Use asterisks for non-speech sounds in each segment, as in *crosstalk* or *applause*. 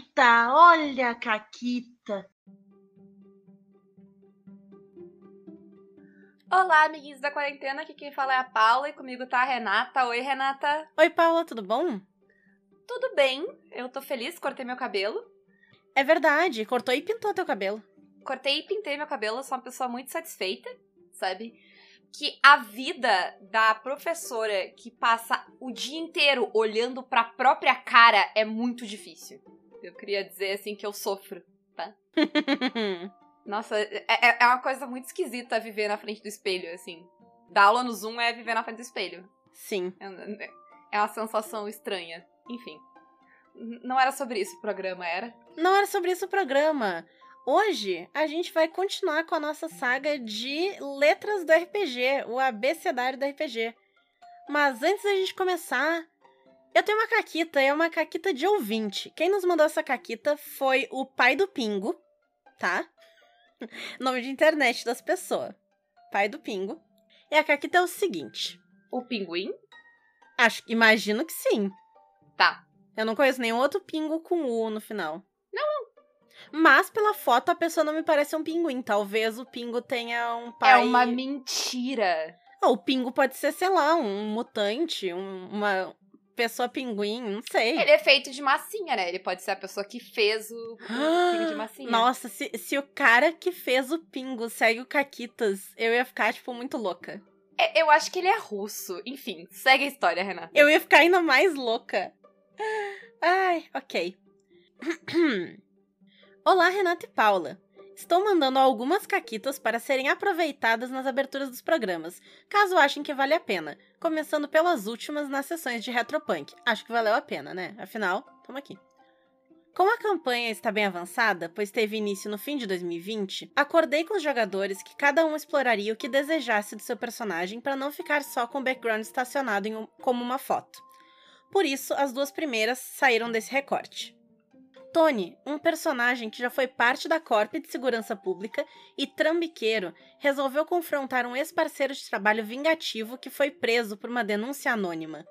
Caquita, olha a Caquita. Olá, amiguinhos da quarentena, aqui quem fala é a Paula e comigo tá a Renata. Oi, Renata. Oi, Paula, tudo bom? Tudo bem, eu tô feliz, cortei meu cabelo. É verdade, cortou e pintou teu cabelo. Cortei e pintei meu cabelo, sou uma pessoa muito satisfeita, sabe? Que a vida da professora que passa o dia inteiro olhando pra própria cara é muito difícil. Eu queria dizer assim que eu sofro, tá? *laughs* Nossa, é, é, é uma coisa muito esquisita viver na frente do espelho, assim. Dar aula no Zoom é viver na frente do espelho. Sim. É, é uma sensação estranha. Enfim. Não era sobre isso o programa, era? Não era sobre isso o programa. Hoje a gente vai continuar com a nossa saga de letras do RPG, o abecedário do RPG. Mas antes da gente começar, eu tenho uma caquita, é uma caquita de ouvinte. Quem nos mandou essa caquita foi o pai do Pingo, tá? *laughs* Nome de internet das pessoas. Pai do Pingo. E a caquita é o seguinte. O pinguim? Acho, imagino que sim. Tá. Eu não conheço nenhum outro pingo com U no final. Não. Mas pela foto a pessoa não me parece um pinguim. Talvez o pingo tenha um pai. É uma mentira. o pingo pode ser, sei lá, um mutante, um, uma pessoa pinguim, não sei. Ele é feito de massinha, né? Ele pode ser a pessoa que fez o, o pingo de massinha. Nossa, se, se o cara que fez o pingo segue o Caquitas, eu ia ficar, tipo, muito louca. É, eu acho que ele é russo. Enfim, segue a história, Renata. Eu ia ficar ainda mais louca. Ai, ok. *clears throat* Olá, Renata e Paula. Estou mandando algumas caquitas para serem aproveitadas nas aberturas dos programas, caso achem que vale a pena, começando pelas últimas nas sessões de Retropunk. Acho que valeu a pena, né? Afinal, tamo aqui. Como a campanha está bem avançada, pois teve início no fim de 2020, acordei com os jogadores que cada um exploraria o que desejasse do seu personagem para não ficar só com o background estacionado um, como uma foto. Por isso, as duas primeiras saíram desse recorte. Tony, um personagem que já foi parte da Corp de Segurança Pública e trambiqueiro, resolveu confrontar um ex-parceiro de trabalho vingativo que foi preso por uma denúncia anônima.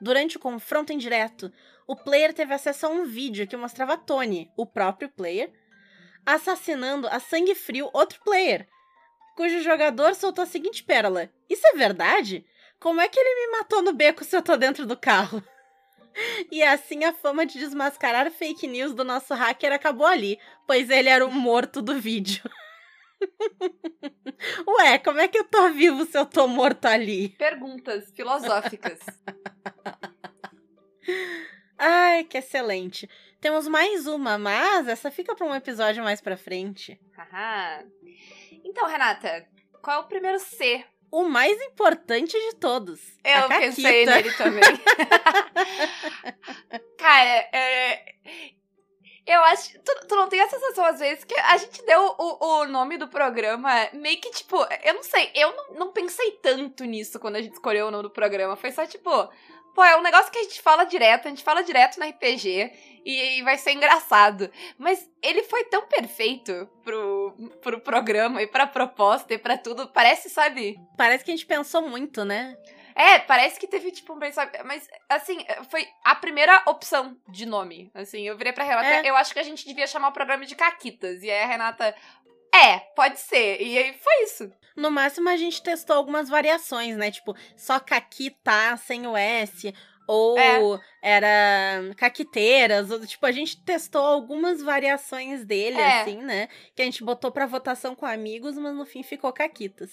Durante o confronto em direto, o player teve acesso a um vídeo que mostrava Tony, o próprio player, assassinando a sangue frio outro player, cujo jogador soltou a seguinte pérola: Isso é verdade? Como é que ele me matou no beco se eu tô dentro do carro? *laughs* E assim a fama de desmascarar fake news do nosso hacker acabou ali, pois ele era o morto do vídeo. *laughs* Ué, como é que eu tô vivo se eu tô morto ali? Perguntas filosóficas. *laughs* Ai, que excelente. Temos mais uma, mas essa fica para um episódio mais pra frente. Haha. Então, Renata, qual é o primeiro C o mais importante de todos. Eu pensei nele também. *laughs* Cara, é, eu acho. Tu, tu, não tem a sensação, às vezes, que a gente deu o, o nome do programa meio que, tipo, eu não sei, eu não, não pensei tanto nisso quando a gente escolheu o nome do programa. Foi só, tipo, Pô, é um negócio que a gente fala direto, a gente fala direto na RPG e, e vai ser engraçado. Mas ele foi tão perfeito pro, pro programa e pra proposta e pra tudo. Parece, sabe? Parece que a gente pensou muito, né? É, parece que teve, tipo, um brainstorm. Mas, assim, foi a primeira opção de nome. Assim, eu virei pra Renata. É. Eu acho que a gente devia chamar o programa de Caquitas. E aí a Renata. É, pode ser. E aí foi isso. No máximo a gente testou algumas variações, né? Tipo, só Caquita sem o S. Ou é. era caquiteiras, ou, tipo, a gente testou algumas variações dele, é. assim, né? Que a gente botou pra votação com amigos, mas no fim ficou caquitas.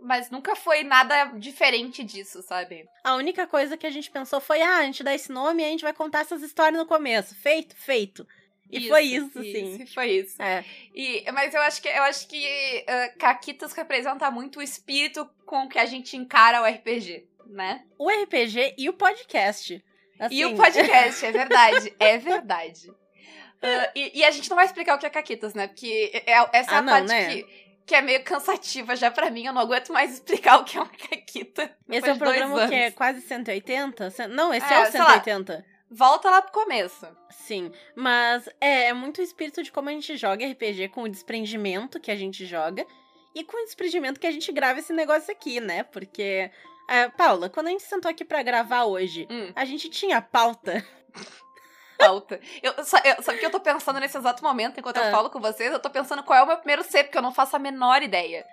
Mas nunca foi nada diferente disso, sabe? A única coisa que a gente pensou foi: ah, a gente dá esse nome e a gente vai contar essas histórias no começo. Feito? Feito. E isso, foi isso, isso, sim. Foi isso. É. E, mas eu acho que eu acho que uh, Caquitas representa muito o espírito com que a gente encara o RPG, né? O RPG e o podcast. Assim. E o assim. podcast, é verdade. *laughs* é verdade. Uh, e, e, a gente não vai explicar o que é Caquitas, né? Porque é, essa é ah, a não, parte né? que, que é meio cansativa já para mim. Eu não aguento mais explicar o que é uma Caquita. Esse é um programa que é quase 180? Não, esse é, é o 180 volta lá pro começo. Sim, mas é, é muito o espírito de como a gente joga RPG com o desprendimento que a gente joga e com o desprendimento que a gente grava esse negócio aqui, né? Porque, é, Paula, quando a gente sentou aqui para gravar hoje, hum. a gente tinha pauta. *laughs* pauta. Eu, só, eu, sabe o que eu tô pensando nesse exato momento, enquanto Ah. eu falo com vocês? Eu tô pensando qual é o meu primeiro C, porque eu não faço a menor ideia.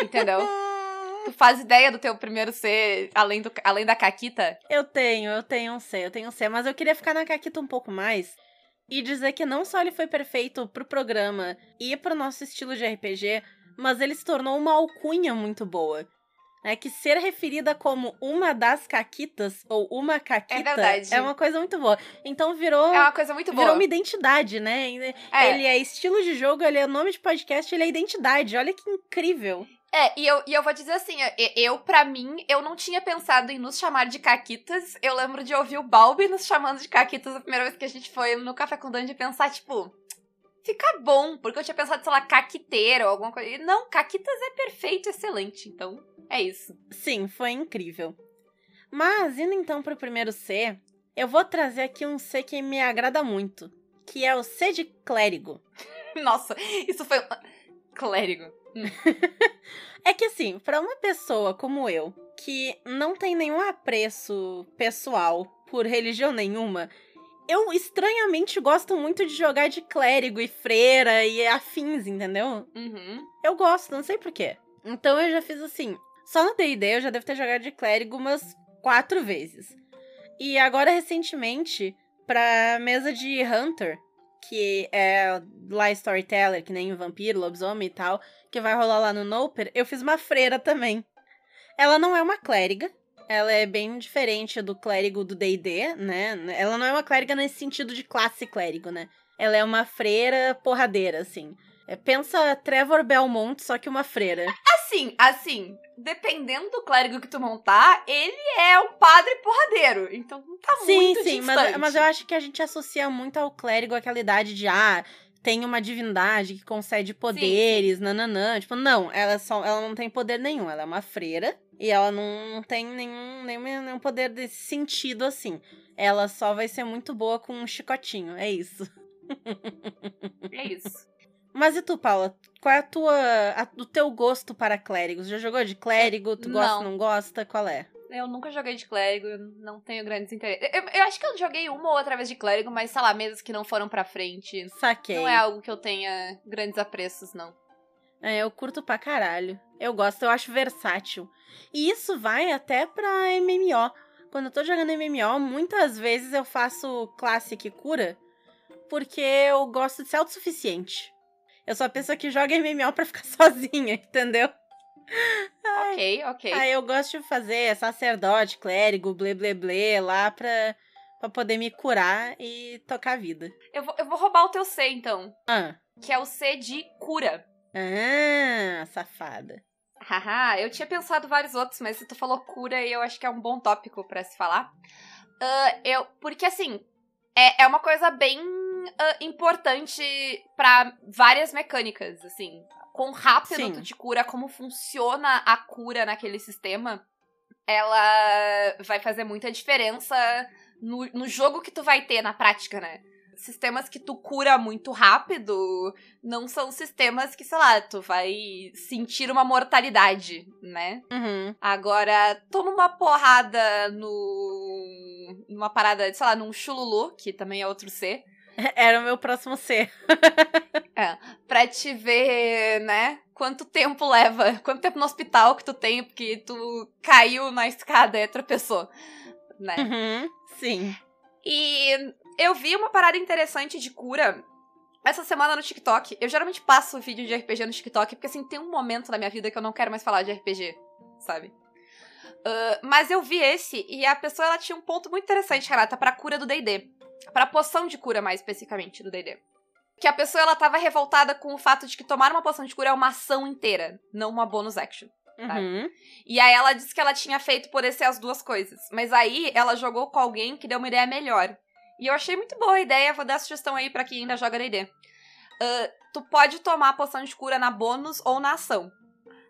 Entendeu? *laughs* Tu faz ideia do teu primeiro C, além, do, além da Caquita? Eu tenho, eu tenho um C, eu tenho um C, mas eu queria ficar na Caquita um pouco mais e dizer que não só ele foi perfeito pro programa e pro nosso estilo de RPG, mas ele se tornou uma alcunha muito boa. É que ser referida como uma das caquitas ou uma caquita verdade. é uma coisa muito boa. Então virou, É uma coisa muito boa. virou uma identidade, né? É. Ele é estilo de jogo, ele é nome de podcast, ele é identidade. Olha que incrível. É, e eu, e eu vou dizer assim, eu, pra mim, eu não tinha pensado em nos chamar de caquitas. Eu lembro de ouvir o Balbi nos chamando de caquitas a primeira vez que a gente foi no Café com Dungeon e pensar, tipo, fica bom, porque eu tinha pensado, sei lá, caquiteira ou alguma coisa. E não, caquitas é perfeito, excelente. Então, é isso. Sim, foi incrível. Mas, indo então pro primeiro C, eu vou trazer aqui um C que me agrada muito, que é o C de clérigo. *laughs* Nossa, isso foi. Clérigo. *laughs* É que assim, pra uma pessoa como eu, que não tem nenhum apreço pessoal por religião nenhuma, eu estranhamente gosto muito de jogar de clérigo e freira e afins, entendeu? Uhum. Eu gosto, não sei porquê. Então eu já fiz assim. Só no D&D eu já devo ter jogado de clérigo umas quatro vezes. E agora, recentemente, pra mesa de Hunter, que é lá Storyteller, que nem Vampiro, Lobisomem e tal, que vai rolar lá no Noper, eu fiz uma freira também. Ela não é uma clériga, ela é bem diferente do clérigo do D&D, né? Ela não é uma clériga nesse sentido de classe clérigo, né? Ela é uma freira porradeira, assim. É, pensa Trevor Belmont, só que uma freira. Assim, assim, dependendo do clérigo que tu montar, ele é um padre porradeiro. Então não tá sim, muito sim, mas, distante. mas eu acho que a gente associa muito ao clérigo aquela idade de, ah, tem uma divindade que concede poderes, nananã. Tipo, não, ela, só, ela não tem poder nenhum. Ela é uma freira e ela não tem nenhum, nenhum, nenhum poder desse sentido assim. Ela só vai ser muito boa com um chicotinho, é isso. É isso. Mas e tu, Paula? Qual é a tua, a- o teu gosto para clérigos? Já jogou de clérigo? Tu gosta, Não. não gosta? Qual é? Eu nunca joguei de clérigo, não tenho grandes interesses. Eu, eu acho que eu joguei uma ou outra vez de clérigo, mas sei lá, mesas que não foram pra frente. Saquei. Não é algo que eu tenha grandes apreços, não. É, eu curto pra caralho. Eu gosto, eu acho versátil. E isso vai até pra MMO. Quando eu tô jogando MMO, muitas vezes eu faço classe que cura, porque eu gosto de ser autossuficiente. Eu sou a pessoa que joga MMO pra ficar *laughs* sozinha, entendeu? Ok, ok. Aí eu gosto de fazer sacerdote, clérigo, blé blé blé lá pra, pra poder me curar e tocar a vida. Eu, vou, eu vou roubar o teu C, então. Ah, Que é o C de cura. ah safada. Haha, eu tinha pensado vários outros, mas se tu falou cura, eu acho que é um bom tópico pra se falar. Ah, eu, porque assim, é, é uma coisa bem ah, importante pra várias mecânicas, assim. Quão rápido Sim. tu te cura, como funciona a cura naquele sistema, ela vai fazer muita diferença no, no jogo que tu vai ter na prática, né? Sistemas que tu cura muito rápido não são sistemas que, sei lá, tu vai sentir uma mortalidade, né? Uhum. Agora, toma uma porrada no. numa parada, sei lá, num chululu, que também é outro C, *laughs* Era o meu próximo ser. *laughs* pra te ver, né? Quanto tempo leva, quanto tempo no hospital que tu tem, porque tu caiu na escada e tropeçou, né? Uhum. Sim. E eu vi uma parada interessante de cura essa semana no TikTok. Eu geralmente passo vídeo de RPG no TikTok, porque assim, tem um momento na minha vida que eu não quero mais falar de RPG, sabe? Ah, mas eu vi esse e a pessoa ela tinha um ponto muito interessante, Renata, pra cura do DD. Pra poção de cura, mais especificamente, do DD. Que a pessoa ela tava revoltada com o fato de que tomar uma poção de cura é uma ação inteira, não uma bonus action. Uhum. E aí ela disse que ela tinha feito poder ser as duas coisas. Mas aí ela jogou com alguém que deu uma ideia melhor. E eu achei muito boa a ideia, vou dar sugestão aí pra quem ainda joga D&D. Ah, tu pode tomar a poção de cura na bônus ou na ação.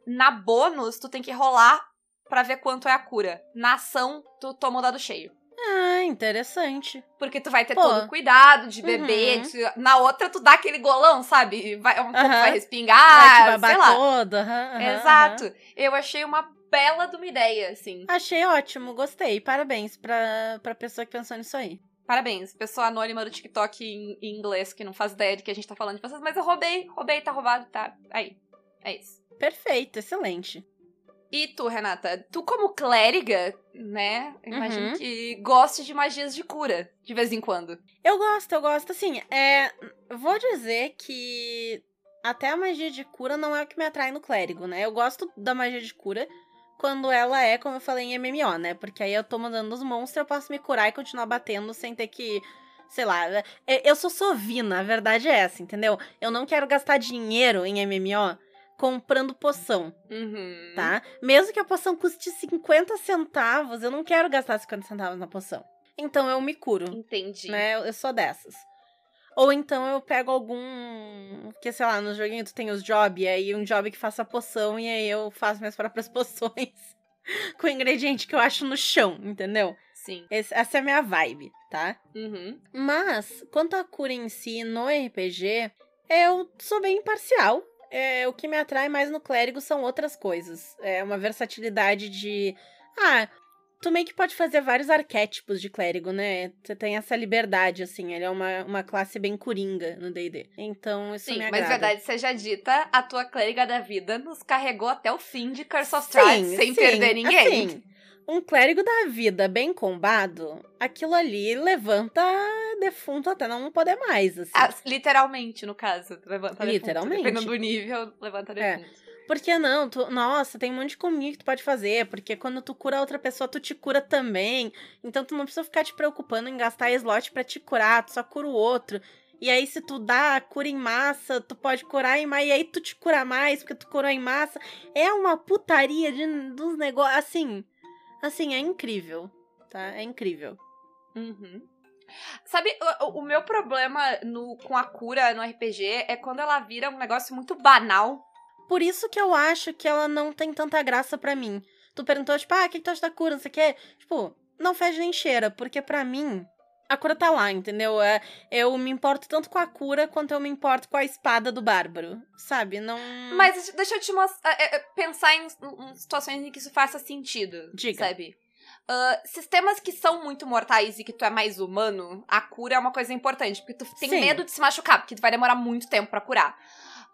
Na bônus, tu tem que rolar pra ver quanto é a cura. Na ação, tu toma o dado cheio. Ah, interessante. Porque tu vai ter Pô. todo o cuidado de beber. Uhum. de- Na outra, tu dá aquele golão, sabe? Vai, um pouco Aham. vai Vai te respingar, babar sei lá. todo. aham, Exato. Eu achei uma bela de uma ideia, assim. Achei ótimo, gostei. Parabéns pra, pra pessoa que pensou nisso aí. Parabéns, pessoa anônima do TikTok em, em inglês que não faz ideia de que a gente tá falando de vocês, mas eu roubei, roubei, tá roubado, tá. Aí. É isso. Perfeito, excelente. E tu, Renata? Tu, como clériga, né? Imagino Uhum. que goste de magias de cura, de vez em quando. Eu gosto, eu gosto. Assim, é. Vou dizer que até a magia de cura não é o que me atrai no clérigo, né? Eu gosto da magia de cura quando ela é, como eu falei, em MMO, né? Porque aí eu tô mandando os monstros, eu posso me curar e continuar batendo sem ter que. Sei lá. é- Eu sou sovina, a verdade é essa, entendeu? Eu não quero gastar dinheiro em MMO comprando poção, Uhum. tá? Mesmo que a poção custe 50 centavos, eu não quero gastar 50 centavos na poção. Então eu me curo Entendi. né? Eu- sou dessas. Ou então eu pego algum. Que sei lá, no joguinho tu tem os jobs, e aí um job que faça poção, e aí eu faço minhas próprias *laughs* poções com ingrediente que eu acho no chão, entendeu? Sim. Esse- essa é a minha vibe, tá? Uhum. Mas, quanto à cura em si no RPG, eu sou bem imparcial. É, o que me atrai mais no clérigo são outras coisas. É uma versatilidade de. Ah, tu meio que pode fazer vários arquétipos de clérigo, né? Você tem essa liberdade, assim. Ele é uma, uma classe bem coringa no DD. Então, isso Sim, me mas agrada. verdade seja dita, a tua clériga da vida nos carregou até o fim de Curse of Strahd sem sim, perder ninguém. assim, um clérigo da vida bem combado, aquilo ali levanta defunto até não poder mais, assim. Ah, literalmente, no caso. Levanta Literalmente. Defunto. Dependendo do nível, levanta É. defunto. Por que não? Tu- nossa, tem um monte de cominho que tu pode fazer, porque quando tu cura outra pessoa, tu te cura também. Então tu não precisa ficar te preocupando em gastar slot pra te curar, tu só cura o outro. E aí, se tu dá cura em massa, tu pode curar em massa, e aí tu te cura mais, porque tu curou em massa. É uma putaria de, dos negócios. Assim, assim, é incrível. Tá? É incrível. Uhum. Sabe, o, o- meu problema no, com a cura no RPG é quando ela vira um negócio muito banal. Por isso que eu acho que ela não tem tanta graça pra mim. Tu perguntou, tipo, ah, o que, que tu acha da cura, não sei o quê. Tipo, não fede nem cheira, porque pra mim, a cura tá lá, entendeu? É, eu me importo tanto com a cura quanto eu me importo com a espada do bárbaro, sabe? Não... Mas deixa eu te mostrar, é, é, pensar em, em situações em que isso faça sentido. Diga. Sabe? Ah, sistemas que são muito mortais e que tu é mais humano, a cura é uma coisa importante, porque tu tem Sim. medo de se machucar, porque tu vai demorar muito tempo pra curar.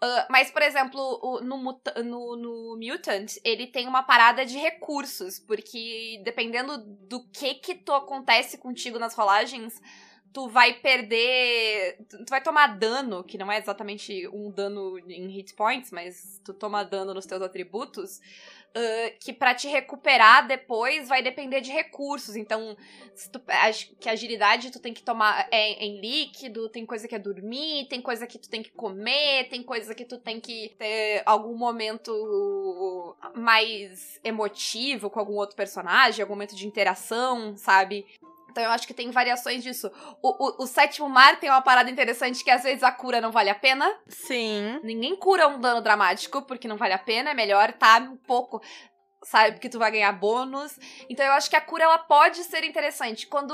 Ah, mas, por exemplo, o- no, no, no Mutant, ele tem uma parada de recursos, porque dependendo do que que tu acontece contigo nas rolagens, tu vai perder. Tu vai tomar dano, que não é exatamente um dano em hit points, mas tu toma dano nos teus atributos. ah, que pra te recuperar depois vai depender de recursos. Então, tu- acho que agilidade tu tem que tomar é, em líquido, tem coisa que é dormir, tem coisa que tu tem que comer, tem coisa que tu tem que ter algum momento mais emotivo com algum outro personagem, algum momento de interação, sabe? Então eu acho que tem variações disso. O, o, o sétimo mar tem uma parada interessante que às vezes a cura não vale a pena. Sim. Ninguém cura um dano dramático, porque não vale a pena. É melhor tá um pouco. Sabe, porque tu vai ganhar bônus. Então eu acho que a cura ela pode ser interessante. Quando.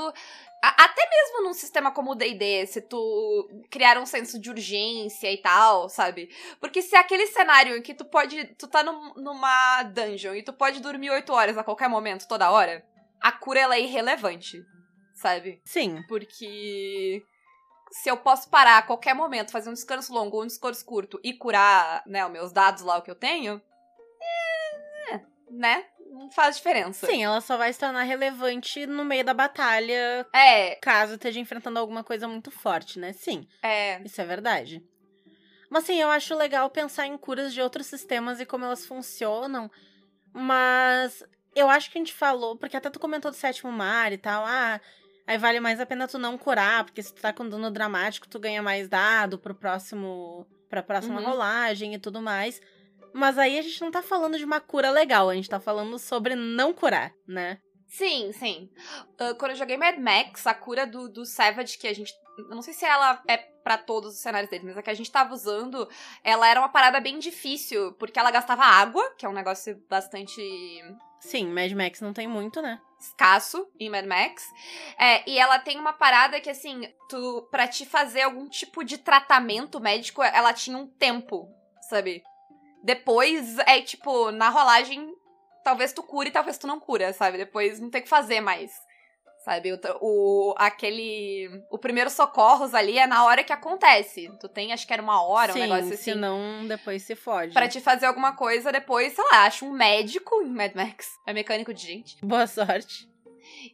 a- até mesmo num sistema como o DD, se tu criar um senso de urgência e tal, sabe? Porque se é aquele cenário em que tu pode. Tu tá num- numa dungeon e tu pode dormir 8 horas a qualquer momento, toda hora, a cura ela é irrelevante. Sabe? Sim. Porque se eu posso parar a qualquer momento, fazer um descanso longo ou um descanso curto e curar, né, os meus dados lá, o que eu tenho, é, né? Não faz diferença. Sim, ela só vai se tornar relevante no meio da batalha, É, caso esteja enfrentando alguma coisa muito forte, né? Sim. é. Isso é verdade. Mas assim, eu acho legal pensar em curas de outros sistemas e como elas funcionam. Mas eu acho que a gente falou, porque até tu comentou do sétimo mar e tal, ah, aí vale mais a pena tu não curar, porque se tu tá com dano dramático, tu ganha mais dado pro próximo. pra próxima Uhum. rolagem e tudo mais. Mas aí a gente não tá falando de uma cura legal, a gente tá falando sobre não curar, né? Sim, sim. Ah, quando eu joguei Mad Max, a cura do, do Savage, que a gente. Eu não sei se ela é pra todos os cenários dele, mas a que a gente tava usando, ela era uma parada bem difícil, porque ela gastava água, que é um negócio bastante Sim, Mad Max não tem muito, né? Escasso em Mad Max. É, e ela tem uma parada que, assim, tu, pra te fazer algum tipo de tratamento médico, ela tinha um tempo, sabe? Depois, é tipo, na rolagem, talvez tu cure, talvez tu não cura, sabe? Depois não tem o que fazer mais, Sabe? O, o, aquele. O primeiro socorros ali é na hora que acontece. Tu tem, acho que era uma hora, Sim, um negócio assim. senão depois se fode. Pra te fazer alguma coisa, depois, sei lá, acha um médico em Mad Max. É mecânico de gente. Boa sorte.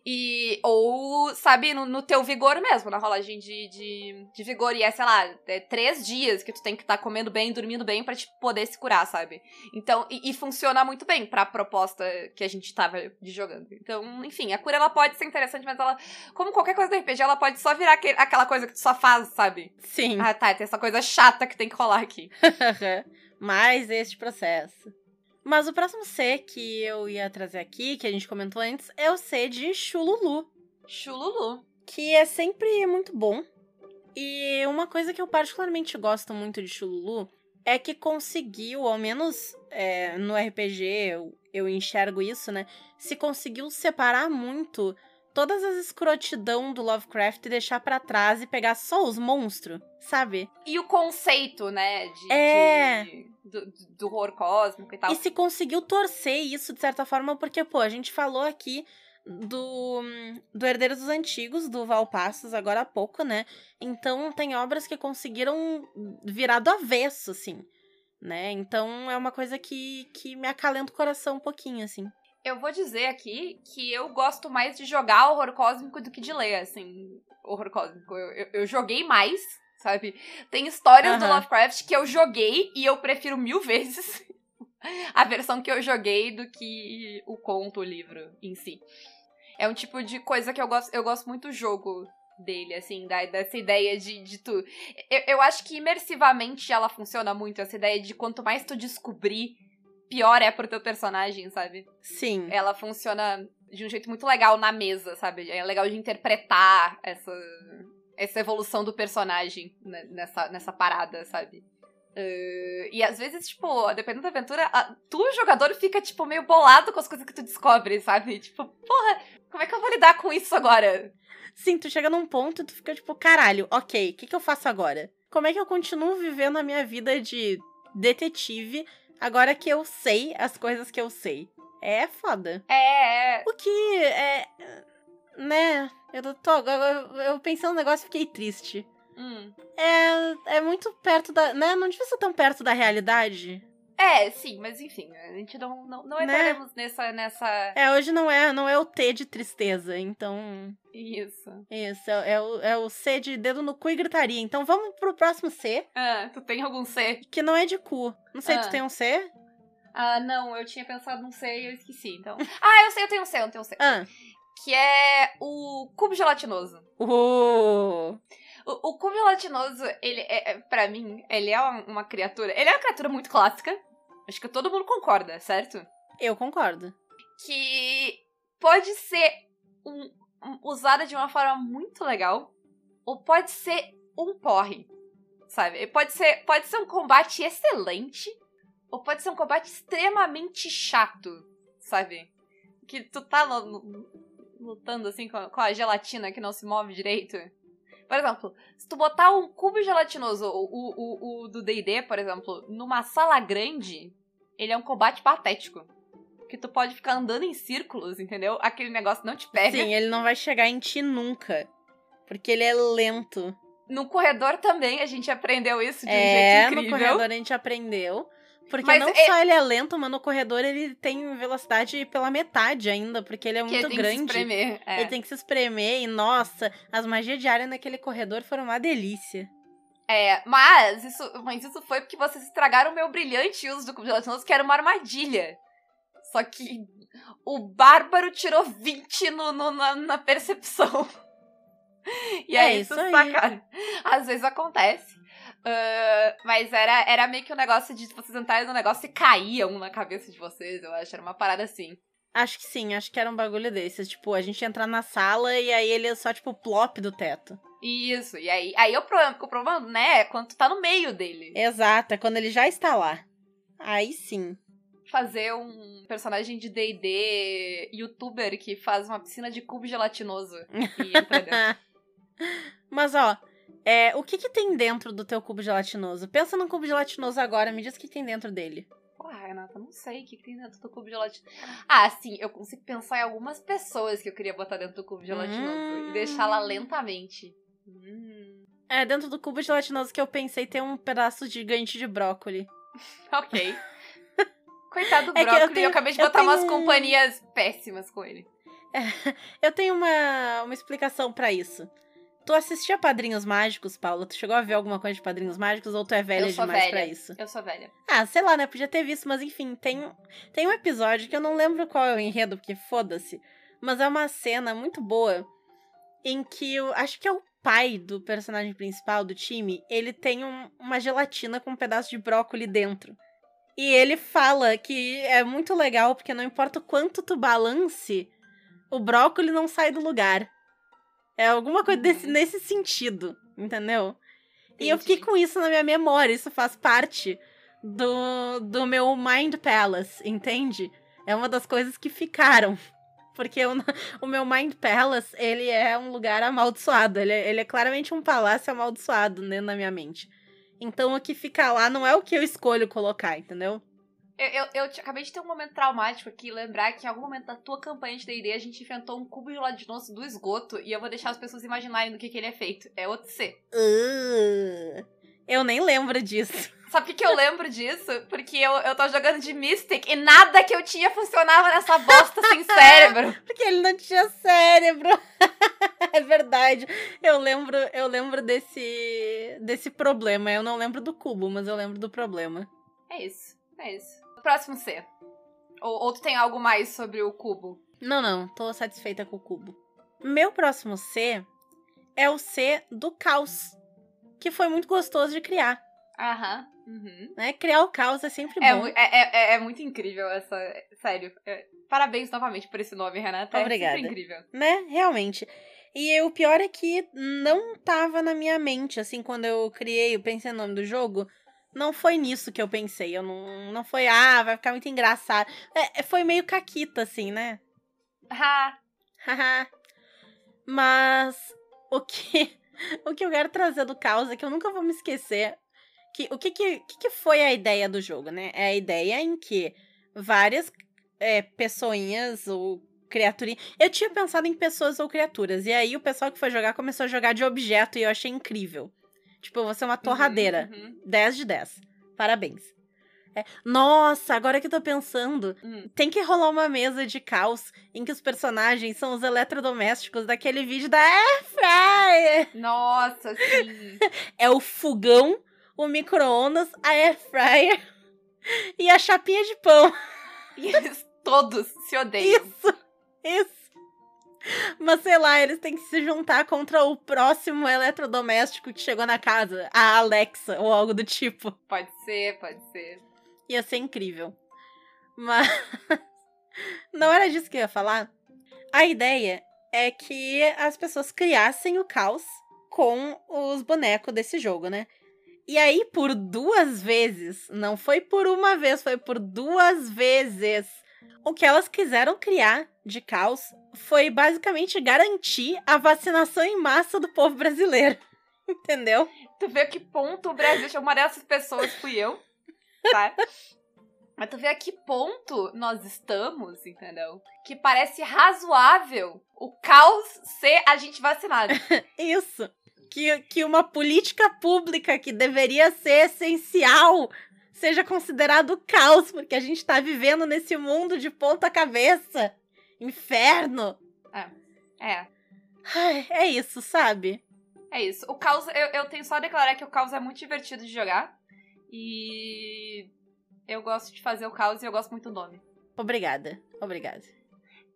E. Ou, sabe, no, no teu vigor mesmo, na rolagem de, de, de vigor. E é, sei lá, é três dias que tu tem que estar tá comendo bem, dormindo bem pra te poder se curar, sabe? Então, e, e, funciona muito bem pra proposta que a gente tava de jogando. Então, enfim, a cura ela pode ser interessante, mas ela, como qualquer coisa do RPG, ela pode só virar aquele, aquela coisa que tu só faz, sabe? Sim. Ah, tá, tem essa coisa chata que tem que rolar aqui. *laughs* mais este processo. Mas o próximo C que eu ia trazer aqui, que a gente comentou antes, é o C de Chululu. Chululu. Que é sempre muito bom. E uma coisa que eu particularmente gosto muito de Chululu é que conseguiu, ao menos é, no RPG eu, eu enxergo isso, né? Se conseguiu separar muito todas as escrotidão do Lovecraft e deixar para trás e pegar só os monstros, sabe? E o conceito, né? De, é. De, do, do horror cósmico e tal. E se conseguiu torcer isso de certa forma, porque, pô, a gente falou aqui do, do Herdeiros dos Antigos, do Valpassos, agora há pouco, né? Então tem obras que conseguiram virar do avesso, assim, né? Então é uma coisa que, que me acalenta o coração um pouquinho, assim. Eu vou dizer aqui que eu gosto mais de jogar horror cósmico do que de ler, assim, horror cósmico. Eu, eu, eu joguei mais, sabe? Tem histórias do Lovecraft que eu joguei e eu prefiro mil *laughs* vezes a versão que eu joguei do que o conto, o livro em si. É um tipo de coisa que eu gosto, eu gosto muito do jogo dele, assim, da, dessa ideia de, de tu. Eu, eu acho que imersivamente ela funciona muito, essa ideia de quanto mais tu descobrir pior é pro teu personagem, sabe? Sim. Ela funciona de um jeito muito legal na mesa, sabe? É legal de interpretar essa, essa evolução do personagem nessa, nessa parada, sabe? Uh, e às vezes, tipo, dependendo da aventura, a, tu, jogador, fica, tipo, meio bolado com as coisas que tu descobre, sabe? Tipo, porra, como é que eu vou lidar com isso agora? Sim, tu chega num ponto e tu fica, tipo, caralho, ok, o que, que eu faço agora? Como é que eu continuo vivendo a minha vida de detetive Agora que eu sei as coisas que eu sei. É foda. É. é. O que é. Né? Eu tô. Eu, eu pensando no negócio fiquei triste. Hum. É, é muito perto da. Né? Não devia ser tão perto da realidade. É, sim, mas enfim, a gente não, não, não né? entraremos né? nessa, nessa. É, hoje não é, não é o T de tristeza, então. Isso. Isso, é, é, o, é o C de dedo no cu e gritaria. Então vamos pro próximo C. Ah, tu tem algum C? Que não é de cu. Não sei, ah. tu tem um C? Ah, não, eu tinha pensado num C e eu esqueci, então. *laughs* ah, eu sei, eu tenho um C, eu tenho um C. Ah. Que é o cubo gelatinoso. Uh. O, o cubo gelatinoso, ele é, é para mim, ele é uma, uma, criatura. Ele é uma criatura muito clássica. Acho que todo mundo concorda, certo? Eu concordo. Que pode ser um, um, usada de uma forma muito legal, ou pode ser um porre. Sabe? Pode ser, pode ser um combate excelente, ou pode ser um combate extremamente chato, sabe? Que tu tá lutando assim com a, com a gelatina que não se move direito. Por exemplo, se tu botar um cubo gelatinoso, o, o, o do D&D, por exemplo, numa sala grande, ele é um combate patético. Que tu pode ficar andando em círculos, entendeu? Aquele negócio não te pega. Sim, ele não vai chegar em ti nunca. Porque ele é lento. No corredor também a gente aprendeu isso de um é, jeito incrível. no corredor a gente aprendeu. Porque mas não é... só ele é lento, mas no corredor ele tem velocidade pela metade ainda, porque ele é muito ele grande. Que se espremer, é. Ele tem que se espremer e, nossa, as magias diárias naquele corredor foram uma delícia. É, mas isso, mas isso foi porque vocês estragaram o meu brilhante uso do cubo gelatinoso, que era uma armadilha. Só que o bárbaro tirou 20 no, no na, na, percepção. *laughs* E é aí, isso sacaram. Às vezes acontece. Uh, mas era, era meio que um negócio de vocês entrarem no negócio e caía um na cabeça de vocês, eu acho. Era uma parada assim. Acho que sim, acho que era um bagulho desses. Tipo, a gente entrar na sala e aí ele é só, tipo, plop do teto. Isso, e aí, aí o problema, o problema, né, é quando tu tá no meio dele. Exato, é quando ele já está lá. Aí sim. Fazer um personagem de D&D youtuber que faz uma piscina de cubo gelatinoso e entra dentro. *laughs* Mas, ó, é, o que que tem dentro do teu cubo gelatinoso? Pensa num cubo gelatinoso agora, me diz o que tem dentro dele. Ah, Renata, não sei o que, que tem dentro do cubo gelatinoso. Ah, sim, eu consigo pensar em algumas pessoas que eu queria botar dentro do cubo gelatinoso Hum. e deixar lá lentamente. Hum, É, dentro do cubo gelatinoso que eu pensei ter um pedaço gigante de brócoli. *laughs* ok. Coitado do É que eu brócolis, eu, tenho- acabei de botar umas tenho- companhias péssimas com ele. *laughs* Eu tenho uma, uma explicação pra isso. Tu assistia Padrinhos Mágicos, Paula? Tu chegou a ver alguma coisa de Padrinhos Mágicos ou tu é velha demais velha. pra isso? Eu sou velha. Ah, sei lá, né? Podia ter visto, mas enfim, tem, tem um episódio que eu não lembro qual é o enredo, porque foda-se. Mas é uma cena muito boa em que eu acho que é o pai do personagem principal do time, ele tem um- uma gelatina com um pedaço de brócoli dentro. E ele fala que é muito legal, porque não importa o quanto tu balance, o brócoli não sai do lugar. É alguma coisa desse, Uhum. nesse sentido, entendeu? E eu fiquei Entendi. com isso na minha memória, isso faz parte do, do meu Mind Palace, entende? É uma das coisas que ficaram. *laughs* Porque eu o meu Mind Palace, ele é um lugar amaldiçoado. Ele, é- ele é claramente um palácio amaldiçoado né, na minha mente. Então o que fica lá não é o que eu escolho colocar, entendeu? Eu, eu, eu te- acabei de ter um momento traumático aqui, lembrar que em algum momento da tua campanha de D&D a gente inventou um cubo gelatinoso do esgoto e eu vou deixar as pessoas imaginarem do que, que ele é feito. É outro C. Uh, eu nem lembro disso. Sabe por que que eu lembro disso? Porque eu, eu tô jogando de Mystic e nada que eu tinha funcionava nessa bosta sem *laughs* cérebro. Porque ele não tinha cérebro. *laughs* é verdade. Eu lembro, eu lembro desse desse problema. Eu não lembro do cubo, mas eu lembro do problema. É isso, é isso. Próximo C. Ou, ou tu tem algo mais sobre o cubo? Não, não, tô satisfeita com o cubo. Meu próximo C é o C do caos, que foi muito gostoso de criar, Aham. Uhum. né? Criar o caos é sempre É, bom. mu- é, é, é muito incrível essa. Sério. é- parabéns novamente por esse nome, Renata. Obrigada. É sempre incrível. né? Realmente. E o pior é que não tava na minha mente, assim, quando eu criei, eu pensei no nome do jogo, não foi nisso que eu pensei. Eu não, não foi, ah, vai ficar muito engraçado. É, foi meio caquita, assim, né? Ah, Haha. Mas o que *laughs* o que eu quero trazer do caos é que eu nunca vou me esquecer que o que que, que, que foi a ideia do jogo, né? É a ideia em que várias é, pessoinhas ou criaturinhas. Eu tinha pensado em pessoas ou criaturas. E aí o pessoal que foi jogar começou a jogar de objeto e eu achei incrível. Tipo, vou ser uma torradeira. Uhum, uhum. 10 de 10. Parabéns. É, Nossa, agora que eu tô pensando, Hum. tem que rolar uma mesa de caos em que os personagens são os eletrodomésticos daquele vídeo da Air Fryer. Nossa, sim. *laughs* É o fogão, o micro-ondas, a Air Fryer e a chapinha de pão. E eles todos se odeiam. Isso, isso. Mas sei lá, eles têm que se juntar contra o próximo eletrodoméstico que chegou na casa, a Alexa ou algo do tipo. Pode ser, pode ser. Ia ser incrível. Mas *laughs* não era disso que eu ia falar. A ideia é que as pessoas criassem o caos com os bonecos desse jogo, né? E aí, por duas vezes, não foi por uma vez, foi por duas vezes. O que elas quiseram criar de caos foi basicamente garantir a vacinação em massa do povo brasileiro. *laughs* Entendeu? Tu vê a que ponto o Brasil. Uma dessas pessoas fui eu, tá? Mas tu vê a que ponto nós estamos, entendeu? Que parece razoável o caos ser a gente vacinado. *laughs* Isso. Que, que uma política pública que deveria ser essencial seja considerado caos, porque a gente tá vivendo nesse mundo de ponta cabeça. Inferno. É, Ai, é isso, sabe? é isso. O caos, eu, eu tenho só a declarar que o caos é muito divertido de jogar. E eu gosto de fazer o caos e eu gosto muito do nome. Obrigada. Obrigada.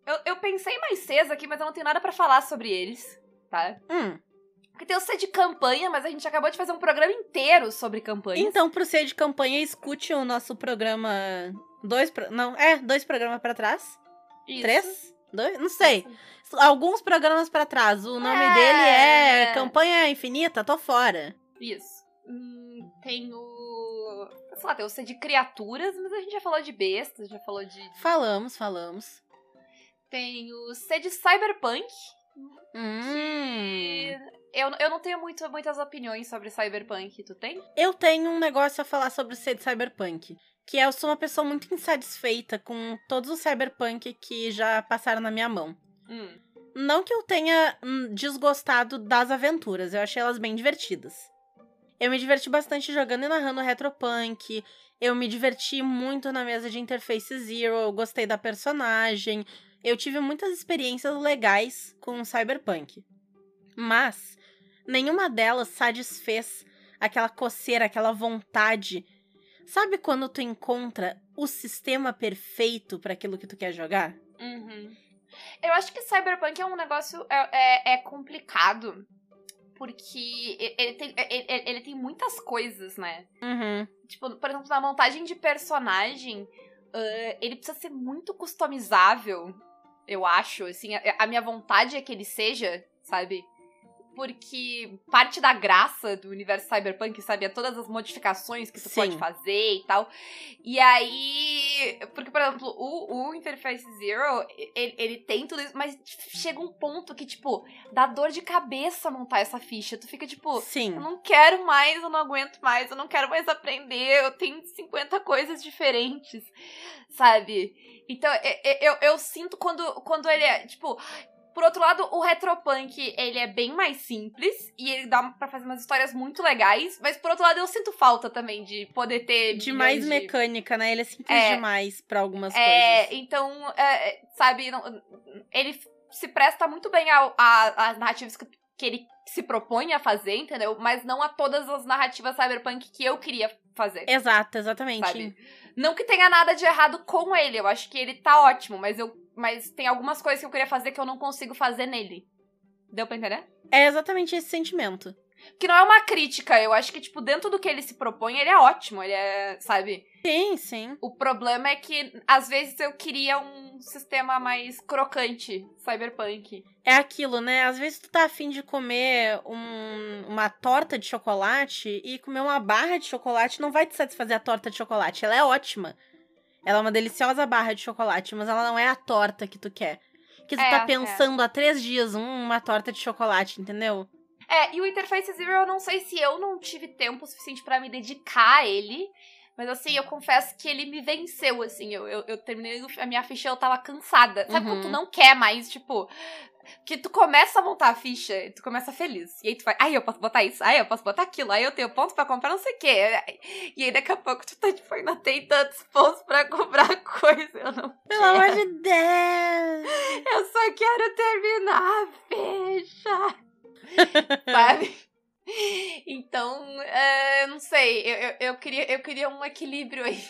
Eu, eu pensei mais Cs aqui, mas eu não tenho nada pra falar sobre eles, tá? Hum, Porque tem o C de campanha, mas a gente acabou de fazer um programa inteiro sobre campanhas. então, pro ser de campanha, escute o nosso programa. Dois. pro- Não, é, dois programas pra trás? Isso. Três? Dois? Não sei. Alguns programas pra trás. O nome É. dele é Campanha Infinita, tô fora. Isso. Hum, tem o. Sei lá, tem o C de criaturas, mas a gente já falou de bestas, já falou de. Falamos, falamos. Tem o C de cyberpunk. Hum. E eu, eu não tenho muito, muitas opiniões sobre Cyberpunk. Tu tem? Eu tenho um negócio a falar sobre ser de Cyberpunk. Que é, eu sou uma pessoa muito insatisfeita com todos os Cyberpunk que já passaram na minha mão. Hum. Não que eu tenha hum, desgostado das aventuras, eu achei elas bem divertidas. Eu me diverti bastante jogando e narrando Retropunk. Eu me diverti muito na mesa de Interface Zero, eu gostei da personagem. Eu tive muitas experiências legais com Cyberpunk. Mas nenhuma delas satisfez aquela coceira, aquela vontade. Sabe quando tu encontra o sistema perfeito para aquilo que tu quer jogar? Uhum. Eu acho que Cyberpunk é um negócio é, é, é complicado. Porque ele tem, ele, ele, tem muitas coisas, né? Uhum. Tipo, por exemplo, na montagem de personagem, uh, ele precisa ser muito customizável, eu acho. Assim, a, a minha vontade é que ele seja, sabe? Porque parte da graça do universo cyberpunk, sabe, é todas as modificações que tu Sim. pode fazer e tal. E aí, porque, por exemplo, o, o Interface Zero, ele, ele tem tudo isso, mas chega um ponto que, tipo, dá dor de cabeça montar essa ficha. Tu fica, tipo, Sim. eu não quero mais, eu não aguento mais, eu não quero mais aprender, eu tenho 50 coisas diferentes, sabe? Então, eu, eu, eu sinto quando, quando ele é, tipo, por outro lado, o Retropunk, ele é bem mais simples e ele dá pra fazer umas histórias muito legais, mas por outro lado, eu sinto falta também de poder ter De mais de... mecânica, né? Ele é simples É. demais pra algumas É, coisas. então, é, sabe, não- ele se presta muito bem às narrativas que, que ele se propõe a fazer, entendeu? Mas não a todas as narrativas cyberpunk que eu queria fazer. Exato, exatamente. Sabe? Não que tenha nada de errado com ele, eu acho que ele tá ótimo, mas eu mas tem algumas coisas que eu queria fazer que eu não consigo fazer nele. Deu pra entender? É exatamente esse sentimento. Que não é uma crítica, eu acho que, tipo, dentro do que ele se propõe, ele é ótimo, ele é, sabe? Sim, sim. O problema é que, às vezes, eu queria um sistema mais crocante, cyberpunk. É aquilo, né? Às vezes tu tá afim de comer um- uma torta de chocolate e comer uma barra de chocolate não vai te satisfazer a torta de chocolate. Ela é ótima. Ela é uma deliciosa barra de chocolate, mas ela não é a torta que tu quer. Que tu É, tá é. pensando há três dias, hum, uma torta de chocolate, entendeu? É, e o Interface Zero, eu não sei se eu não tive tempo suficiente pra me dedicar a ele. Mas assim, eu confesso que ele me venceu, assim. Eu, eu, eu terminei a minha ficha, eu tava cansada. Sabe Uhum. quando tu não quer mais, tipo. Que tu começa a montar a ficha e tu começa feliz. E aí tu vai, ai, eu posso botar isso, ai, eu posso botar aquilo, aí eu tenho ponto pra comprar não sei o quê. E aí daqui a pouco tu tá, tipo, ainda tem tantos pontos pra comprar *laughs* coisa. Eu não Pelo amor de Deus! Eu só quero terminar a ficha. *laughs* Sabe? *laughs* Então, é, não sei. Eu, eu, eu queria, eu queria um equilíbrio aí.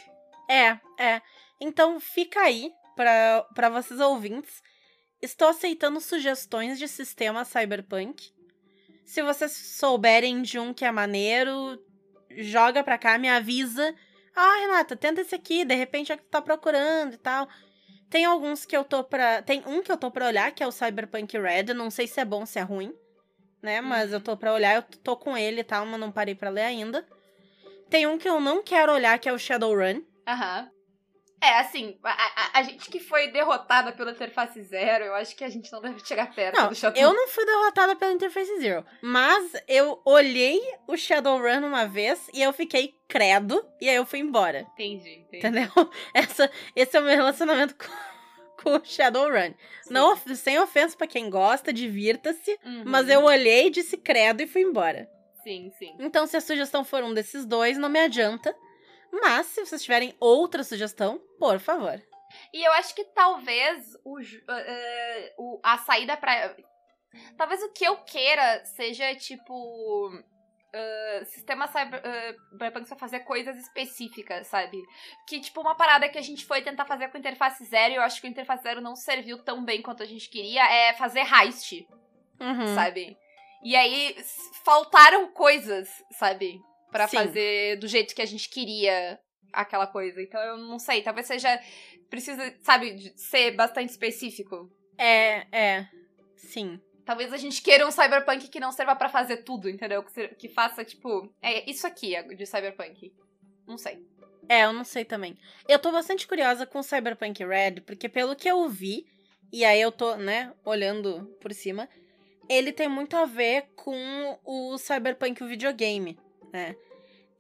É, é. Então fica aí pra, pra vocês ouvintes. Estou aceitando sugestões de sistema cyberpunk. Se vocês souberem de um que é maneiro, joga pra cá, me avisa. Ah, Renata, tenta esse aqui, de repente é o que tu tá procurando e tal. Tem alguns que eu tô pra. Tem um que eu tô pra olhar, que é o Cyberpunk Red. Não sei se é bom, se é ruim, né? Mas eu tô pra olhar, eu tô com ele e tal, mas não parei pra ler ainda. Tem um que eu não quero olhar, que é o Shadowrun. Aham. É, assim, a, a- a gente que foi derrotada pela interface zero, eu acho que a gente não deve chegar perto Não, do Shadow. eu não fui derrotada pela Interface Zero. Mas eu olhei o Shadowrun uma vez e eu fiquei credo. E aí eu fui embora. Entendi, entendi. Entendeu? *laughs* Essa, esse é o meu relacionamento com, com Shadowrun. Sim. Não, sem ofensa pra quem gosta, divirta-se. Uhum. Mas eu olhei, disse credo e fui embora. Sim, sim. Então, se a sugestão for um desses dois, não me adianta. Mas, se vocês tiverem outra sugestão, por favor. E eu acho que talvez o, eh, o- a saída pra. Talvez o que eu queira seja tipo. Eh, sistema eh, cyberpunk pra fazer coisas específicas, sabe? Que, tipo, uma parada que a gente foi tentar fazer com a interface zero, e eu acho que o interface zero não serviu tão bem quanto a gente queria, é fazer heist, Uhum. sabe? E aí faltaram coisas, sabe? Pra Sim. fazer do jeito que a gente queria aquela coisa. Então eu não sei, talvez seja. Precisa, sabe, ser bastante específico. É, é. Sim. Talvez a gente queira um cyberpunk que não serva pra fazer tudo, entendeu? Que, que faça, tipo. É isso aqui é de cyberpunk. Não sei. É, eu não sei também. Eu tô bastante curiosa com Cyberpunk Red, porque pelo que eu vi, e aí eu tô, né, olhando por cima, ele tem muito a ver com o Cyberpunk, o videogame, né?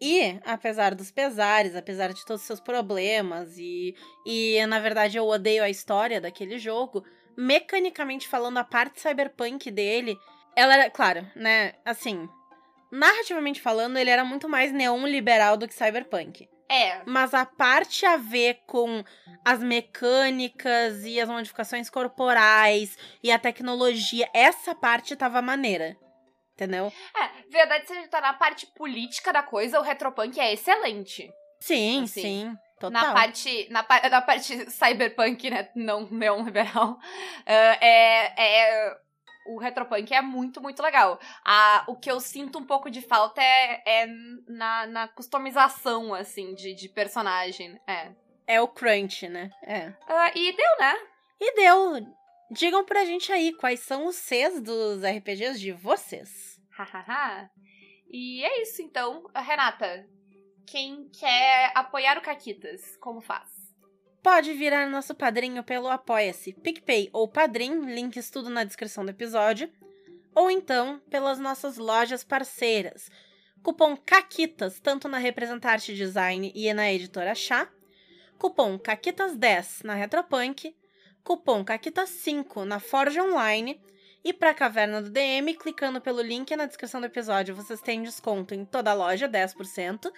E, apesar dos pesares, apesar de todos os seus problemas, e, e na verdade eu odeio a história daquele jogo, mecanicamente falando, a parte cyberpunk dele, ela era, claro, né, assim, narrativamente falando, ele era muito mais neon liberal do que cyberpunk. É. Mas a parte a ver com as mecânicas e as modificações corporais e a tecnologia, essa parte tava maneira. Entendeu? É, verdade seja tá na parte política da coisa, o Retropunk é excelente. Sim, Assim, sim. Total. Na parte, na, na parte cyberpunk, né? Não neon liberal. ah, é, é, o Retropunk é muito, muito legal. Ah, o que eu sinto um pouco de falta é, é na, na customização, assim, de, de personagem. É. É o crunch, né? É. Ah, e deu, né? E deu. Digam pra gente aí quais são os Cs dos RPGs de vocês. Hahaha. e é isso, então. Renata, quem quer apoiar o Caquitas, como faz? Pode virar nosso padrinho pelo Apoia-se, PicPay ou Padrim, links tudo na descrição do episódio. Ou então pelas nossas lojas parceiras. Cupom CAQUITAS, tanto na Representarte Design e na Editora Chá. Cupom CAQUITAS10 na Retropunk. Cupom CAQUITAS5 na Forge Online. E para a Caverna do DM, clicando pelo link na descrição do episódio, vocês têm desconto em toda a loja, 10%.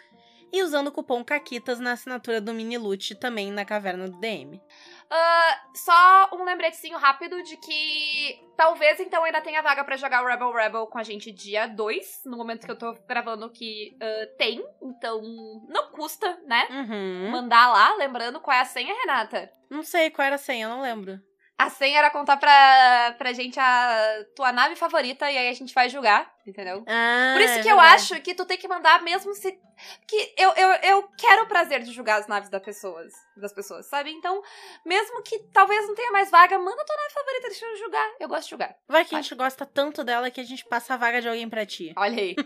E usando o cupom CAQUITAS na assinatura do Mini Loot também na Caverna do DM. Ah, só um lembretezinho rápido de que talvez então ainda tenha vaga pra jogar o Rebel Rebel com a gente dia 2, no momento que eu tô gravando que ah, tem, então não custa, né? Uhum. Mandar lá, lembrando qual é a senha, Renata. Não sei qual era a senha, eu não lembro. A senha era contar pra, pra gente a tua nave favorita e aí a gente vai julgar, entendeu? Ah, Por isso é que eu verdade. acho que tu tem que mandar mesmo se. Que eu, eu, eu quero o prazer de julgar as naves das pessoas, das pessoas, sabe? Então, mesmo que talvez não tenha mais vaga, manda tua nave favorita, deixa eu julgar. Eu gosto de julgar. Vai que a gente gosta tanto dela que a gente passa a vaga de alguém pra ti. Olha aí.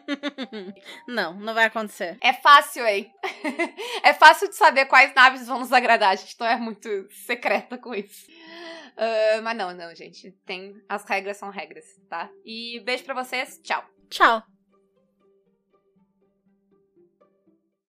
*laughs* não, não vai acontecer. É fácil, hein? *laughs* é fácil de saber quais naves vão nos agradar. A gente não é muito secreta com isso. Ah, mas não, não, gente. Tem. As regras são regras, tá? E beijo pra vocês. Tchau. Tchau.